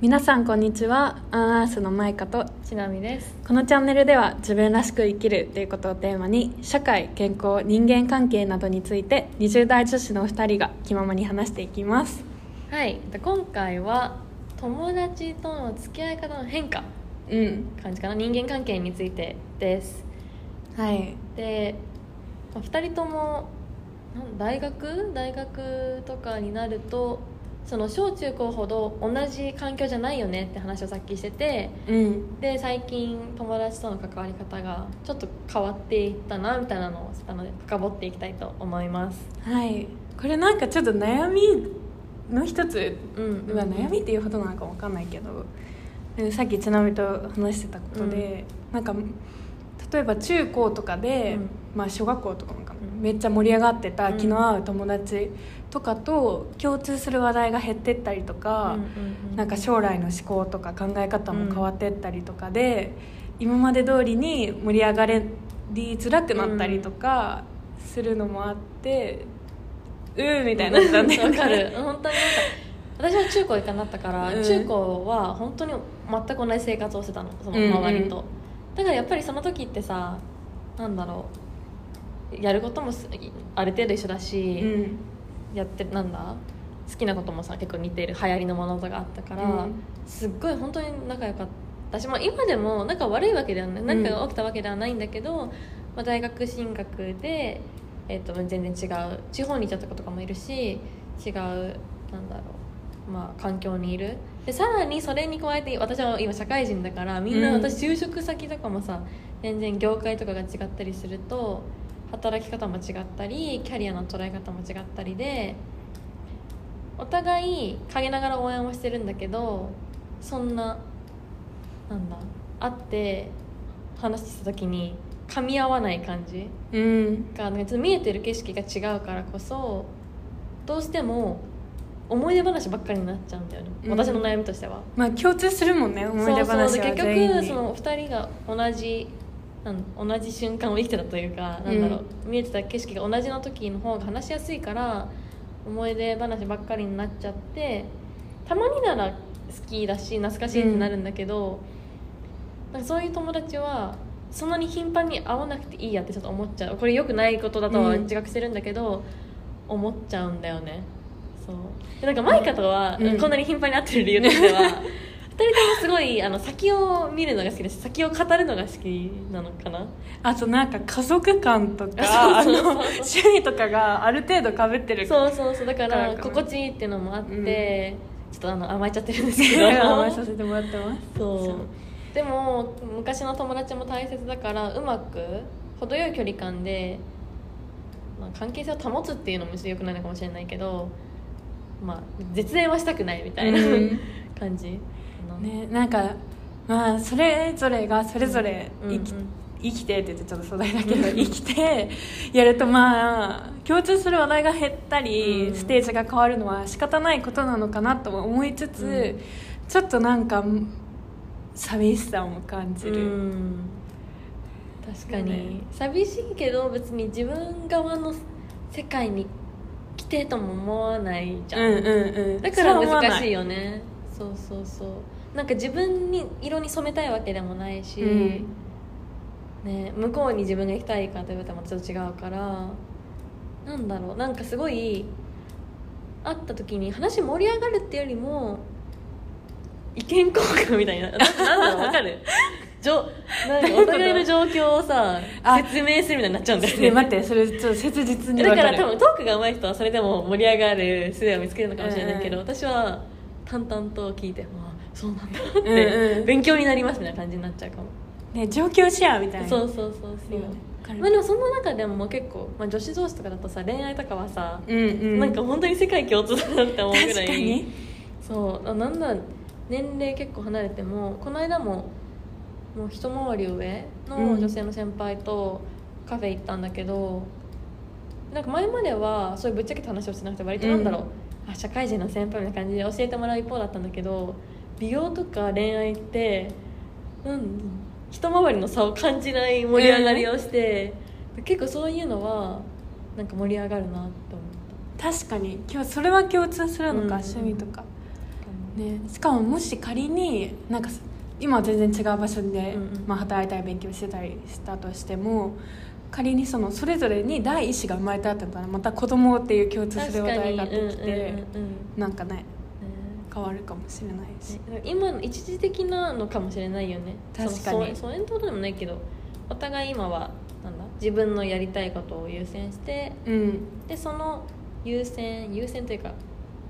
皆さんこんにちは。アンアースのマイカとちなみです。このチャンネルでは自分らしく生きるということをテーマに社会健康人間関係などについて20代女子の2人が気ままに話していきます。はい。で今回は友達との付き合い方の変化うん。感じかな。人間関係についてです。はい。で、まあ、2人とも大学？大学とかになるとその小中高ほど同じ環境じゃないよねって話をさっきしててうん。で最近友達との関わり方がちょっと変わっていったなみたいなのをあの深掘っていきたいと思います。はい。これなんかちょっと悩みの一つうんは悩みっていうほどなのかわかんないけどでさっきちなみと話してたことで、なんか例えば中高とかで、うん。まあ小学校とかもめっちゃ盛り上がってたうん。気の合う友達とかと共通する話題が減ってったりとか、うんうんなんか将来の思考とか考え方も変わってったりとかで、今まで通りに盛り上がりづらくなったりとかするのもあって、うーみたいになったんだよわねかる。本当になんか私は中高一貫だったから、うん。中高は本当に全く同じ生活をしてたのそのうんうん周りと、だからやっぱりその時ってさなんだろうやることもすある程度一緒だし、うん。やってなんだ？好きなこともさ結構似てる流行りのものとかあったから、うん。すっごい本当に仲良かった。し、まあ、今でも仲悪いわけではない。うん。何かが起きたわけではないんだけど、まあ、大学進学で、えっと全然違う地方に行っちゃった子とかもいるし違うなんだろう、まあ、環境にいる。でさらにそれに加えて私は今社会人だからみんなうん。私就職先とかもさ全然業界とかが違ったりすると働き方も違ったりキャリアの捉え方も違ったりでお互い陰ながら応援はしてるんだけどそんななんだ会って話した時に噛み合わない感じうん。が、ね、ちょっと見えてる景色が違うからこそどうしても思い出話ばっかりになっちゃうんだよね、うん。私の悩みとしては。まあ共通するもんね思い出そうそう。話はで結局その2人が同じ同じ瞬間を生きてたというか、なんだろう。見えてた景色が同じの時の方が話しやすいから思い出話ばっかりになっちゃってたまになら好きだし懐かしいってなるんだけど、なんかそういう友達はそんなに頻繁に会わなくていいやってちょっと思っちゃう。これ良くないことだとはうん。自覚してるんだけど、思っちゃうんだよね。そう。でなんかマイカとは、うん。こんなに頻繁に会ってる理由としては二 人ともすごいあの先を見るのが好きだし先を語るのが好きなのかな？あとなんか家族感とか趣味とかがある程度かぶってるそうそうそう。だから心地いいっていうのもあって、うん。ちょっとあの甘えちゃってるんですけど。甘えさせてもらってます。そう。でも昔の友達も大切だからうまく程よい距離感で、まあ、関係性を保つっていうのもちょっとよくないのかもしれないけどまあ絶縁はしたくないみたいな、うん。感じ。かなねなんかまあそれぞれがそれぞれうんうん生き,、生きてって言ってちょっと壮大だけど 生きてやるとまあ共通する話題が減ったり、うん。ステージが変わるのは仕方ないことなのかなとも思いつつ、うん。ちょっとなんか寂しさも感じうる、ん。確かに、ね。寂しいけど別に自分側の世界に来てとも思わないじゃん、うんうんうん。だから難しいよよねそうそうそう。なんか自分に色に染めたいわけでもないし、うん。ね、向こうに自分が行きたいかというとまたちょっと違うから。なんだろう。なんかすごい会った時に話盛り上がるっていうよりも意見交換みたいな。な なんだろう。わかる。じょなんか お互いの状況をさあ説明するみたいになっちゃうんだよね。ね待ってそれちょっと切実にだからる多分トークが上手い人はそれでも盛り上がる術を見つけるのかもしれないけど、うん。私は淡々と聞いてまあそうなんだっうんうん。て勉強になりますみたいな感じになっちゃうかも、ね状況シェアみたいな。そうそうそうそう。まあでもその中でも結構、まあ、女子同士とかだとさ恋愛とかはさ、うんうん。なんか本当に世界共通だなって思うぐらいそうあなんだ年齢結構離れてもこの間ももう一回り上の女性の先輩とカフェ行ったんだけど、なんか前まではそういうぶっちゃけた話をしてなくて割となんだろう、あ社会人の先輩みたいな感じで教えてもらう一方だったんだけど美容とか恋愛ってうん一回りの差を感じない盛り上がりをして、結構そういうのはなんか盛り上がるなって思った。確かに。今日それは共通するのか、うん。趣味とか。ね、しかももし仮になんか今は全然違う場所で、うんうん。まあ、働いたり勉強してたりしたとしても仮にそのそれぞれに第一子が生まれたってことはまた子供っていう共通する話題が出てきて、うんうんうんうん。なんかねね変わるかもしれないし、ね今の一時的なのかもしれないよね。確かに。その疎遠ってことでもないけどお互い今はなんだ自分のやりたいことを優先してうん。でその優先優先というか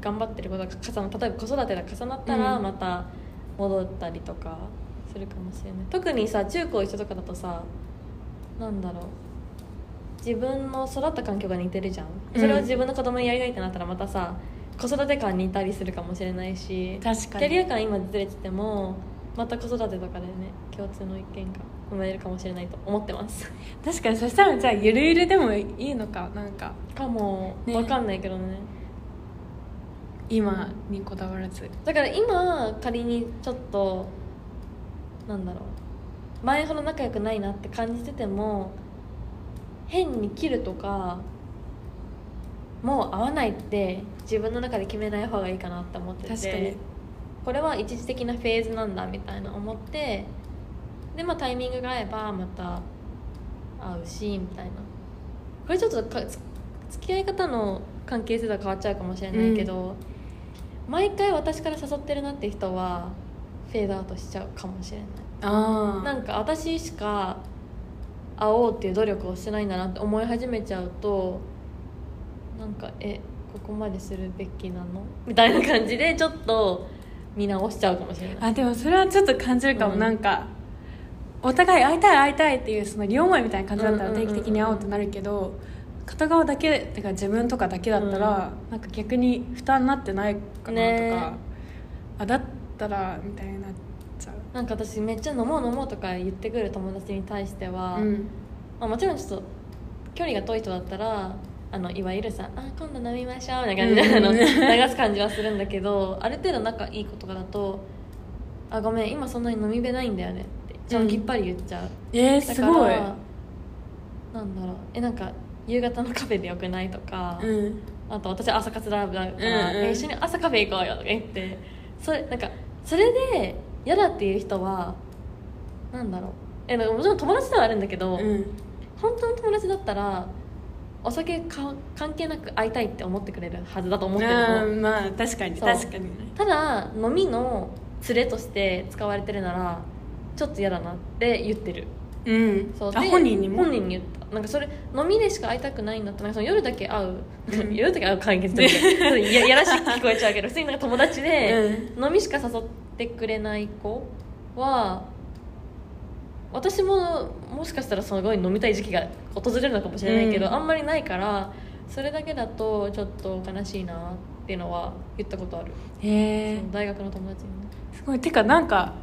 頑張ってることが重な例えば子育てが重なったらうん。また戻ったりとかするかもしれない、特にさ中高一緒とかだとさなんだろう自分の育った環境が似てるじゃん。それを自分の子供にやりたいってなったらまたさ子育て感似たりするかもしれないし確かに。キャリア感今ずれててもまた子育てとかでね共通の意見が生まれるかもしれないと思ってます。確かに。そしたらじゃあゆるゆるでもいいのかなんか。かも、ね。わかんないけどね。今にこだわらず。だから今仮にちょっとなんだろう。前ほど仲良くないなって感じてても変に切るとかもう会わないって自分の中で決めない方がいいかなって思ってて確かに。これは一時的なフェーズなんだみたいな思ってでまあタイミングが合えばまた会うしみたいな。これちょっとかつ付き合い方の関係性とは変わっちゃうかもしれないけど、毎回私から誘ってるなって人はフェードアウトしちゃうかもしれない。ああなんか私しか会おうっていう努力をしてないんだなって思い始めちゃうとなんかえここまでするべきなの？みたいな感じでちょっと見直しちゃうかもしれない。あでもそれはちょっと感じるかも、うん。なんかお互い会いたい会いたいっていうその両思いみたいな感じだったらうんうんうんうん。定期的に会おうってなるけど片側だけてか自分とかだけだったら、なんか逆に負担になってないかなとか、ね。あだったらみたいになっちゃうなんか私めっちゃ飲もう飲もうとか言ってくる友達に対しては、うん。まあ、もちろんちょっと距離が遠い人だったらあのいわゆるさ「あ今度飲みましょう」みたいな感じで、うん。流す感じはするんだけどある程度仲いい子とかだと「あごめん今そんなに飲みべないんだよね」ってちゃんときっぱり言っちゃう、えー、だからすごい。なんだろう。えなんか夕方のカフェでよくないとか、うん。あと私朝活ライブだから、うんうん。え一緒に朝カフェ行こうよとか言ってそれなんかそれで嫌だっていう人はなんだろう。えもちろん友達ではあるんだけど、うん。本当の友達だったらお酒か関係なく会いたいって思ってくれるはずだと思ってるの。まあ確かに確かにね。ただ飲みの連れとして使われてるならちょっと嫌だなって言ってる。うん。そう。本人にも？本人に言った。なんかそれ飲みでしか会いたくないんだったらなんかその夜だけ会う、うん。夜だけ会う関係って ややらしく聞こえちゃうけど普通になんか友達で、う飲みしか誘ってくれない子は私ももしかしたらすごい飲みたい時期が訪れるのかもしれないけど、うん。あんまりないからそれだけだとちょっと悲しいなっていうのは言ったことある、へえ大学の友達にね。すごい。てかなんか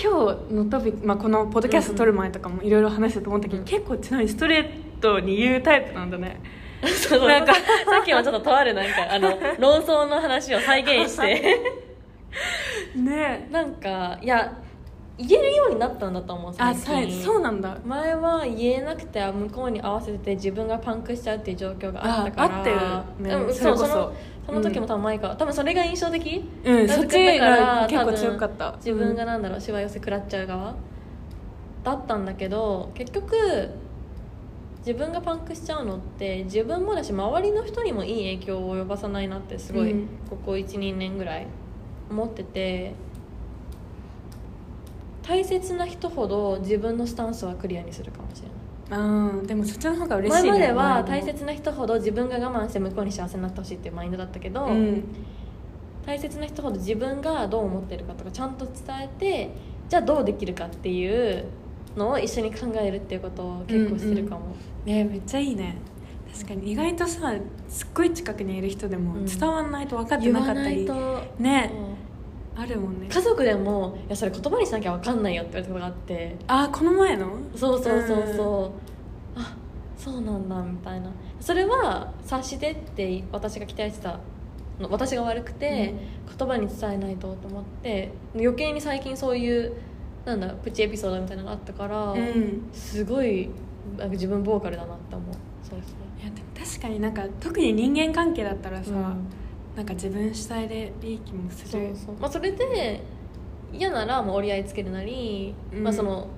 今日のトピック、まあ、このポッドキャスト撮る前とかもいろいろ話したと思ったけど、うん。結構ちなみにストレートに言うタイプなんだね。そう。なんか さっきもちょっととあるなんかあの論争の話を再現して ね。なんかいや言えるようになったんだと思うあ最近。さそうなんだ。前は言えなくて向こうに合わせて自分がパンクしちゃうっていう状況があったから。ああったよねうんそれこそ。そうそのその時も多分前か、多分それが印象的。うんだそっちが結構強かった。自分がなんだろうしわ寄せ食らっちゃう側だったんだけど結局自分がパンクしちゃうのって自分もだし周りの人にもいい影響を及ばさないなってすごい、うん。ここ12年ぐらい思ってて大切な人ほど自分のスタンスはクリアにするかもしれない。うんでもそっちの方が嬉しい、ね、前までは大切な人ほど自分が我慢して向こうに幸せになってほしいっていうマインドだったけど、うん。大切な人ほど自分がどう思ってるかとかちゃんと伝えてじゃあどうできるかっていうのを一緒に考えるっていうことを結構してるかも、ねめっちゃいいね確かに。意外とさすっごい近くにいる人でもうん。伝わらないと分かってなかったり、と。ね。うん。あるもんね。家族でも「いやそれ言葉にしなきゃ分かんないよ」って言われたことがあって。あこの前の？そうそうそうそう、あそうなんだみたいな。それは察してって私が期待してたの。私が悪くて、言葉に伝えないとと思って。余計に最近そういうなんだプチエピソードみたいなのがあったから、うん。すごいなんか自分ボーカルだなって思うそうそういやでも確かになんか特に人間関係だったらさ、うん。なんか自分主体でいい気もする。そうそう、まあ、それで嫌ならもう折り合いつけるなり、うん。まあ、その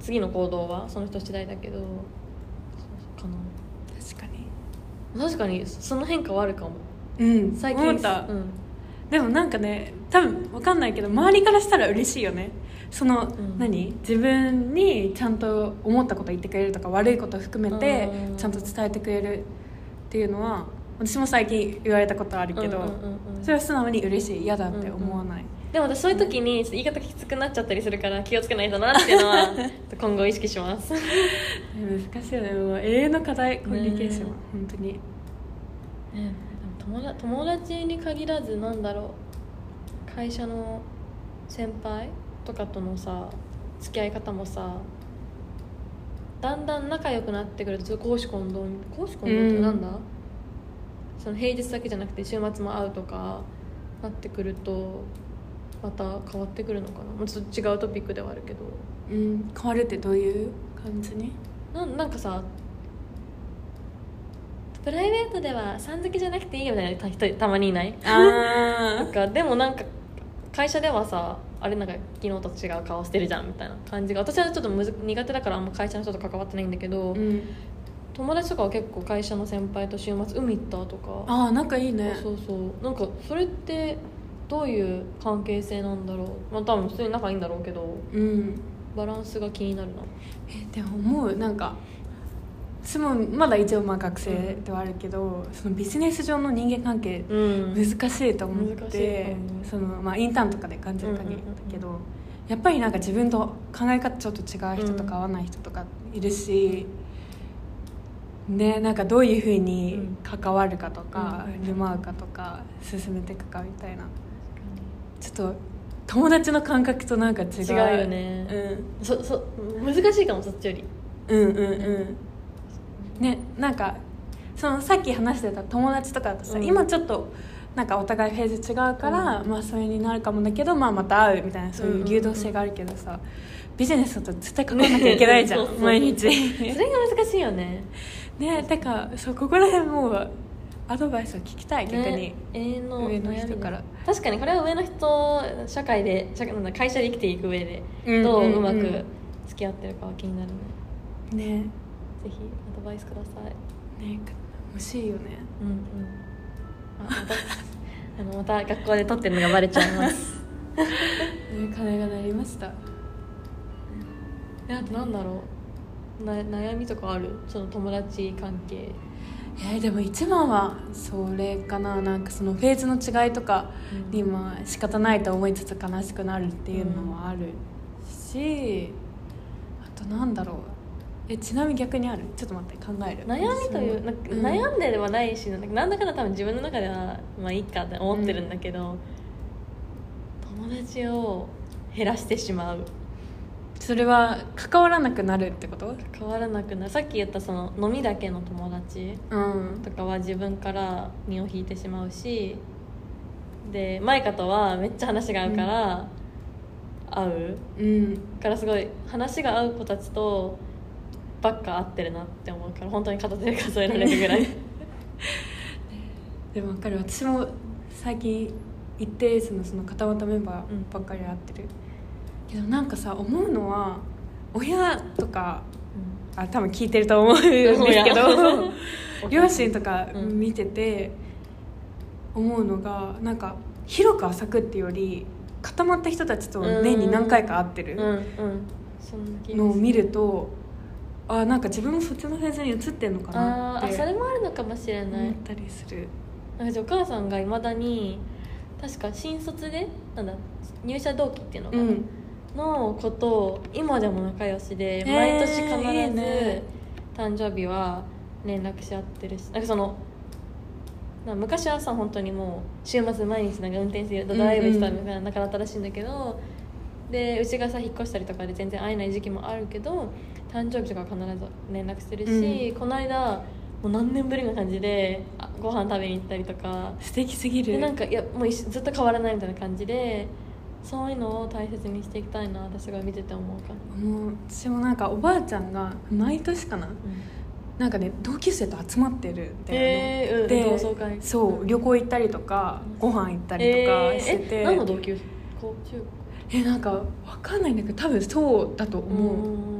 次の行動はその人次第だけどそうか確かに。な確かにその変化はあるかも。うん。最近思った、うんでもなんかね多分わかんないけど周りからしたら嬉しいよね。その、ん。何？自分にちゃんと思ったこと言ってくれるとか悪いこと含めてうん。ちゃんと伝えてくれるっていうのは私も最近言われたことあるけど、うんうんうんうんそれは素直に嬉しい嫌だって思わない、でも私そういう時に言い方きつくなっちゃったりするから気をつけないとなっていうのは 今後意識します。難しいよね。もう永遠の課題コミュニケーション。は、ね本当に。ね友達友達に限らずなんだろう会社の先輩とかとのさ付き合い方もさだんだん仲良くなってくると公私混同に公私混同ってなんだ、その平日だけじゃなくて週末も会うとかなってくるとまた変わってくるのかな？もうちょっと違うトピックではあるけど。うん変わるってどういう感じに？なんなんかさプライベートではさん付けじゃなくていいよみたいな人たまにいない？なあんかでもなんか会社ではさあれなんか昨日と違う顔してるじゃんみたいな感じが私はちょっとむず苦手だからあんま会社の人と関わってないんだけど、うん。友達とかは結構会社の先輩と週末海行ったとか。ああ仲いいね。そうそう。なんかそれってどういう関係性なんだろう？まあ多分普通に仲いいんだろうけどうん。バランスが気になるな。えでも思う。なんか私もまだ一応まあ学生ではあるけど、そのビジネス上の人間関係うん。難しいと思って、うそのまあ、インターンとかで感じる限りだけど、やっぱりなんか自分と考え方ちょっと違う人とか合わない人とかい。るし、ねなんかどういうふうに関わるかとか、うん。振る舞うかとか進めていくかみたいな。ちょっと友達の感覚となんか違う。違うよね。そそ難しいかもそっちより。うん、うんうんうんねなんかそのさっき話してた友達とかだとさ、うん。今ちょっとなんかお互いフェーズ違うから、まあそれになるかもだけど、まあ、また会うみたいなそういう流動性があるけどさ、ビジネスだと絶対関わらなきゃいけないじゃん、毎日。それが難しいよね。ねてかそうここら辺もうアドバイスを聞きたい逆に、ね永遠の上の人から。確かにこれは上の人社会で社会なんだ会社で生きていく上でうんどううん。うんうまく付き合ってるかは気になるね。ねぜひアドバイスください。ね欲しいよね。うんうん。あまた あのまた学校で撮ってるのがバレちゃいます。ね鐘が鳴りました。であとなんだろう。な悩みとかある？その友達関係。えーでも一番はそれかな。なんかそのフェーズの違いとかにまあ仕方ないと思いつつ悲しくなるっていうのもあるし、あとなんだろうえちなみに逆にある？ちょっと待って考える。悩みというなんかうん。悩んでではないしなんだかんだ多分自分の中ではまあいいかって思ってるんだけど、友達を減らしてしまう。それは関わらなくなるってこと？変わらなくなる。さっき言ったその飲みだけの友達うん。とかは自分から身を引いてしまうしでマイカとはめっちゃ話が合うから、会う。うん。からすごい話が合う子たちとばっか合ってるなって思うから本当に片手で数えられるぐらい。でも分かる。私も最近一定数のその固まったメンバーばっかり会ってる、けどなんかさ思うのは親とかあ多分聞いてると思うんですけど 両親とかうん。見てて思うのがなんか広く浅くっていうより固まった人たちと年に何回か会ってる。のを見るとあなんか自分もそっちのフェーズに移ってんのかあなってーあそれもあるのかもしれない。思ったりする。なんかお母さんがいまだに確か新卒でなんだ入社同期っていうのかな、うん。の子と今でも仲良しで、ー毎年必ずいいね。誕生日は連絡し合ってるしなんかその昔はさ本当にもう週末毎日なんか運転してドライブしたみたいな仲だったらしいんだけど、でうちがさ引っ越したりとかで全然会えない時期もあるけど誕生日とかは必ず連絡してるし、この間もう何年ぶりな感じであご飯食べに行ったりとか素敵すぎる。でなんかいやもうずっと変わらないみたいな感じでそういうのを大切にしていきたいな私が見てて思うから、もう私もなんかおばあちゃんが毎年かななんかね同級生と集まってるんだよね、えーうんで同窓会。そう旅行行ったりとかご飯行ったりとかしてて、えーえ何の同級生？高中えなんかわかんないんだけど多分そうだと高思う、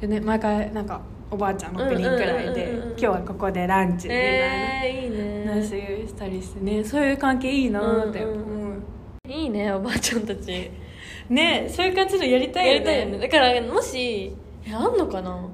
でね毎回なんかおばあちゃん6人くらいで今日はここでランチみたいな。話したりしてね。そういう関係いいなって。思う、うん。うん。いいねおばあちゃんたち。ねそういう感じのやりたいよね。やりたいよね。だからもしえあんのかな？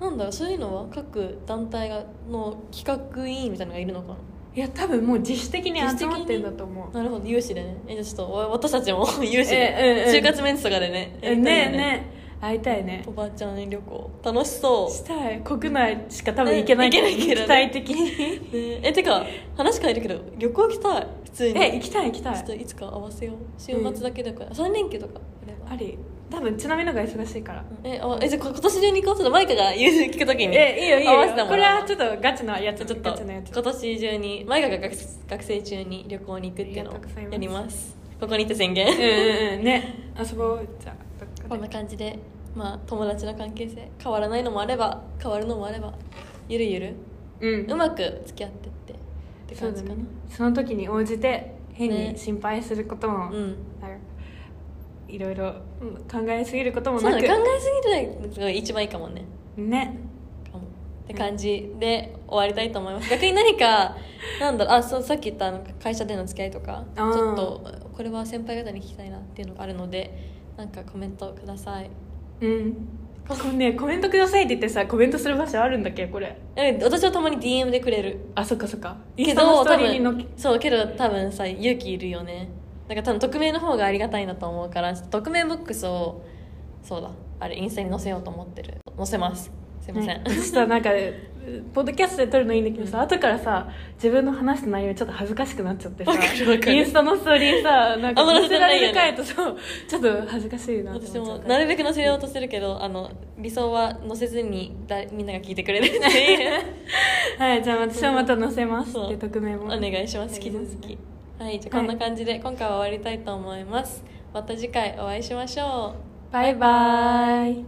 なんだそういうのは各団体がの企画委員みたいなのがいるのかな？いや多分もう自主的に集まってんだと思う。なるほど有志でね。えじゃあちょっとお私たちも 有志で、就活メンツとかでねやえりたいよねね会いたいね。おばあちゃん旅行。楽しそう。したい。国内しか多分行けない。けど、うん行けないけどね。期待的。に ね。えてか話変えるけど旅行行きたい？普通に。え行きたい行きたちょっといいつか合わせよう。週末だけだか。ら、3連休とかあり。多分ちなみのが忙しいから。えあえじゃあ今年中に行こう。とマイカが融通聞くときに。えいいよいいよ。これはちょっとガチなやつちょっとガチなやつ。今年中にマイカが学学生中に旅行に行くっていうのをやります。ここに行って宣言、うんうんうん。ね。遊ぼう。じゃあこんな感じでまあ友達の関係性変わらないのもあれば変わるのもあればゆるゆるうん。うまく付き合ってってって感じかな。そね。その時に応じて変ね。に心配することも、うん。いろいろうん考えすぎることもなく。考えすぎないのが一番いいかもね。ね。かも。って感じで終わりたいと思います。逆に何かなんだろうあそうさっき言った会社での付き合いとかちょっとこれは先輩方に聞きたいなっていうのがあるのでなんかコメントくださいうん。ここねコメントくださいって言ってさコメントする場所あるんだっけ？これ。え私はたまに DM でくれる。あそっかそっか。インけスタのストーリーにの分そうけど多分さ勇気いるよね。だから多分匿名の方がありがたいなと思うから匿名ボックスをそうだあれインスタに載せようと思ってる。載せますすいません、ね、私さなんかポッドキャストで撮るのいいんだけどさ、後からさ自分の話した内容ちょっと恥ずかしくなっちゃってさインスタのストーリーさなんか載せられる回とそうちょっと恥ずかしいなって私もなるべく載せようとするけどあの理想は載せずにだみんなが聞いてくれるっていう。はいじゃあ私はまた載せます匿名も。お願いします引き続き。はい。じゃあこんな感じで今回は終わりたいと思います。また次回お会いしましょう。バイバイ